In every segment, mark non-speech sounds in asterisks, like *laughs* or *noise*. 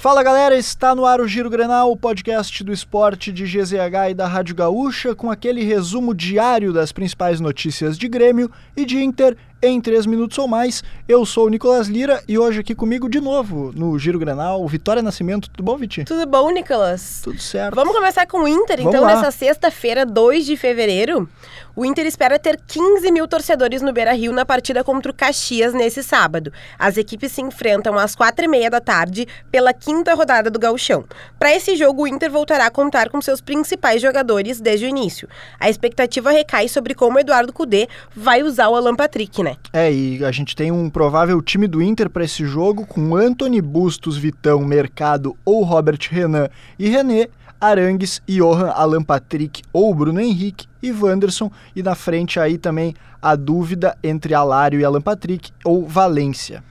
Fala galera, está no ar o Giro Grenal, o podcast do esporte de GZH e da Rádio Gaúcha, com aquele resumo diário das principais notícias de Grêmio e de Inter em 3 minutos ou mais. Eu sou o Nicolas Lira e hoje aqui comigo de novo no Giro Grenal, Vitória Nascimento. Tudo bom, Viti? Tudo bom, Nicolas? Tudo certo. Vamos começar com o Inter, Vamos então, lá. nessa sexta-feira, 2 de fevereiro. O Inter espera ter 15 mil torcedores no Beira Rio na partida contra o Caxias nesse sábado. As equipes se enfrentam às quatro e meia da tarde pela quinta rodada do Gauchão. Para esse jogo, o Inter voltará a contar com seus principais jogadores desde o início. A expectativa recai sobre como o Eduardo Cudê vai usar o Alan Patrick, né? É, e a gente tem um provável time do Inter para esse jogo com Anthony Bustos, Vitão, Mercado ou Robert Renan e René, Arangues, Johan, Alan Patrick ou Bruno Henrique e Wanderson. E na frente aí também a dúvida entre Alário e Alan Patrick ou Valência.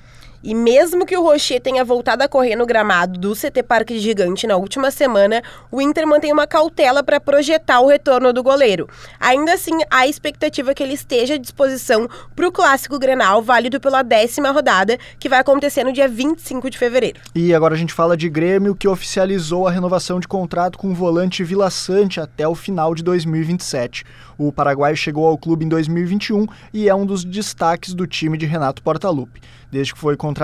E mesmo que o Rocher tenha voltado a correr no gramado do CT Parque Gigante na última semana, o Inter mantém uma cautela para projetar o retorno do goleiro. Ainda assim, há a expectativa que ele esteja à disposição para o clássico Grenal, válido pela décima rodada, que vai acontecer no dia 25 de fevereiro. E agora a gente fala de Grêmio, que oficializou a renovação de contrato com o volante Vila Sante até o final de 2027. O paraguaio chegou ao clube em 2021 e é um dos destaques do time de Renato Portaluppi. Desde que foi contratado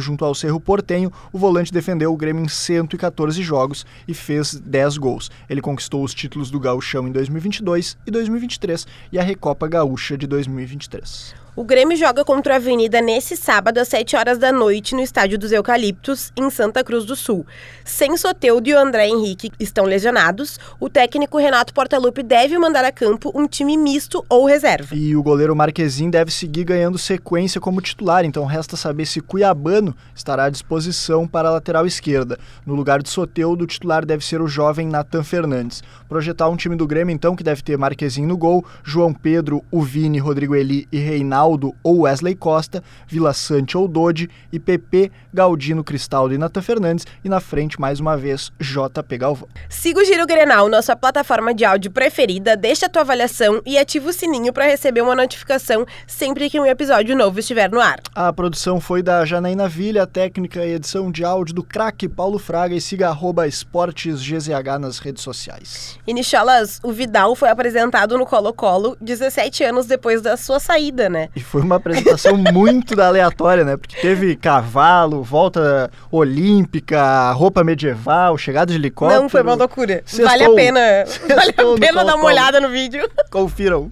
junto ao Cerro Portenho, o volante defendeu o Grêmio em 114 jogos e fez 10 gols. Ele conquistou os títulos do Gauchão em 2022 e 2023 e a Recopa Gaúcha de 2023. O Grêmio joga contra a Avenida nesse sábado às 7 horas da noite no Estádio dos Eucaliptos, em Santa Cruz do Sul. Sem Soteudo e o André Henrique estão lesionados, o técnico Renato Portaluppi deve mandar a campo um time misto ou reserva. E o goleiro Marquezin deve seguir ganhando sequência como titular, então resta saber se Cuiabano estará à disposição para a lateral esquerda. No lugar de Soteudo, o titular deve ser o jovem Nathan Fernandes. Projetar um time do Grêmio, então, que deve ter Marquezin no gol, João Pedro, o Vini, Rodrigo Eli e Reinaldo ou Wesley Costa, Vila Sante ou Dodi e PP, Galdino, Cristaldo e Nathan Fernandes. E na frente, mais uma vez, JP Galvão. Siga o Giro Grenal, nossa plataforma de áudio preferida, deixa a tua avaliação e ativa o sininho para receber uma notificação sempre que um episódio novo estiver no ar. A produção foi da Janaína Vilha, a técnica e edição de áudio do craque Paulo Fraga e siga arroba esportesgzh nas redes sociais. Nicholas, o Vidal foi apresentado no Colo-Colo 17 anos depois da sua saída, né? E foi uma apresentação *laughs* muito da aleatória, né? Porque teve cavalo, volta olímpica, roupa medieval, chegada de helicóptero. Não, foi uma loucura. Sextou. Vale a pena, *laughs* vale a pena dar uma olhada no vídeo. Confiram.